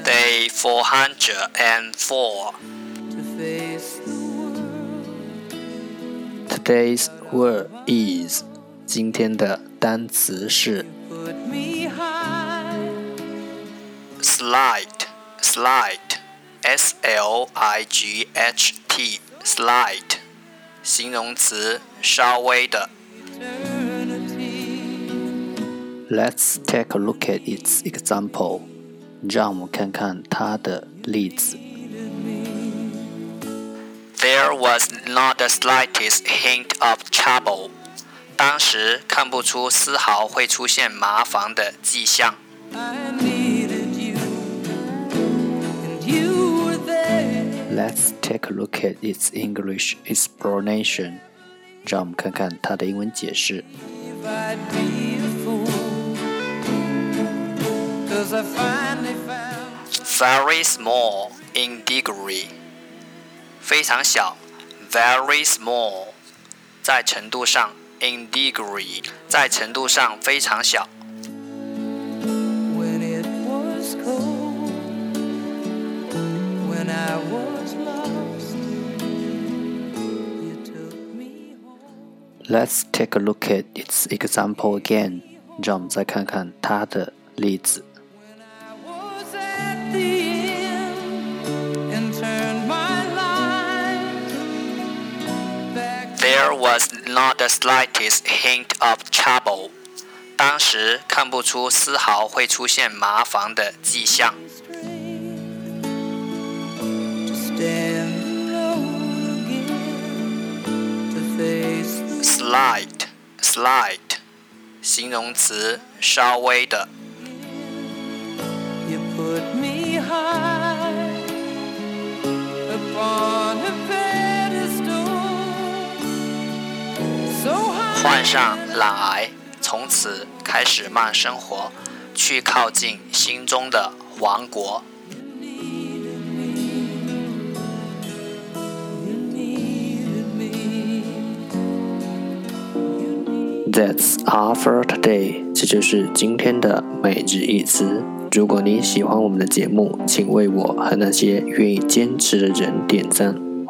hundred Day 404. Today's word is 今天的单词是 slight, slight, s l i g h t, slight，形容词，稍微的。Let's take a look at its example. 让我们看看它的例子。 There was not the slightest hint of trouble. 当时看不出丝毫会出现麻烦的迹象。 Let's take a look at its English explanation. 让我们看看它的英文解释。 Very small in degree. 非常小，very small，在程度上，in degree，在程度上非常小。 when it was cold, when I was lost, you took me home. Let's take a look at its example again. 让我们再看看它的例子。 There was not the slightest hint of trouble. 当时看不出丝毫会出现麻烦的迹象。 to stand alone again, to face the Slight, slight，形容词，稍微的。 患上懒癌，从此开始慢生活，去靠近心中的王国。That's all for today。这就是今天的每日一词。如果你喜欢我们的节目，请为我和那些愿意坚持的人点赞。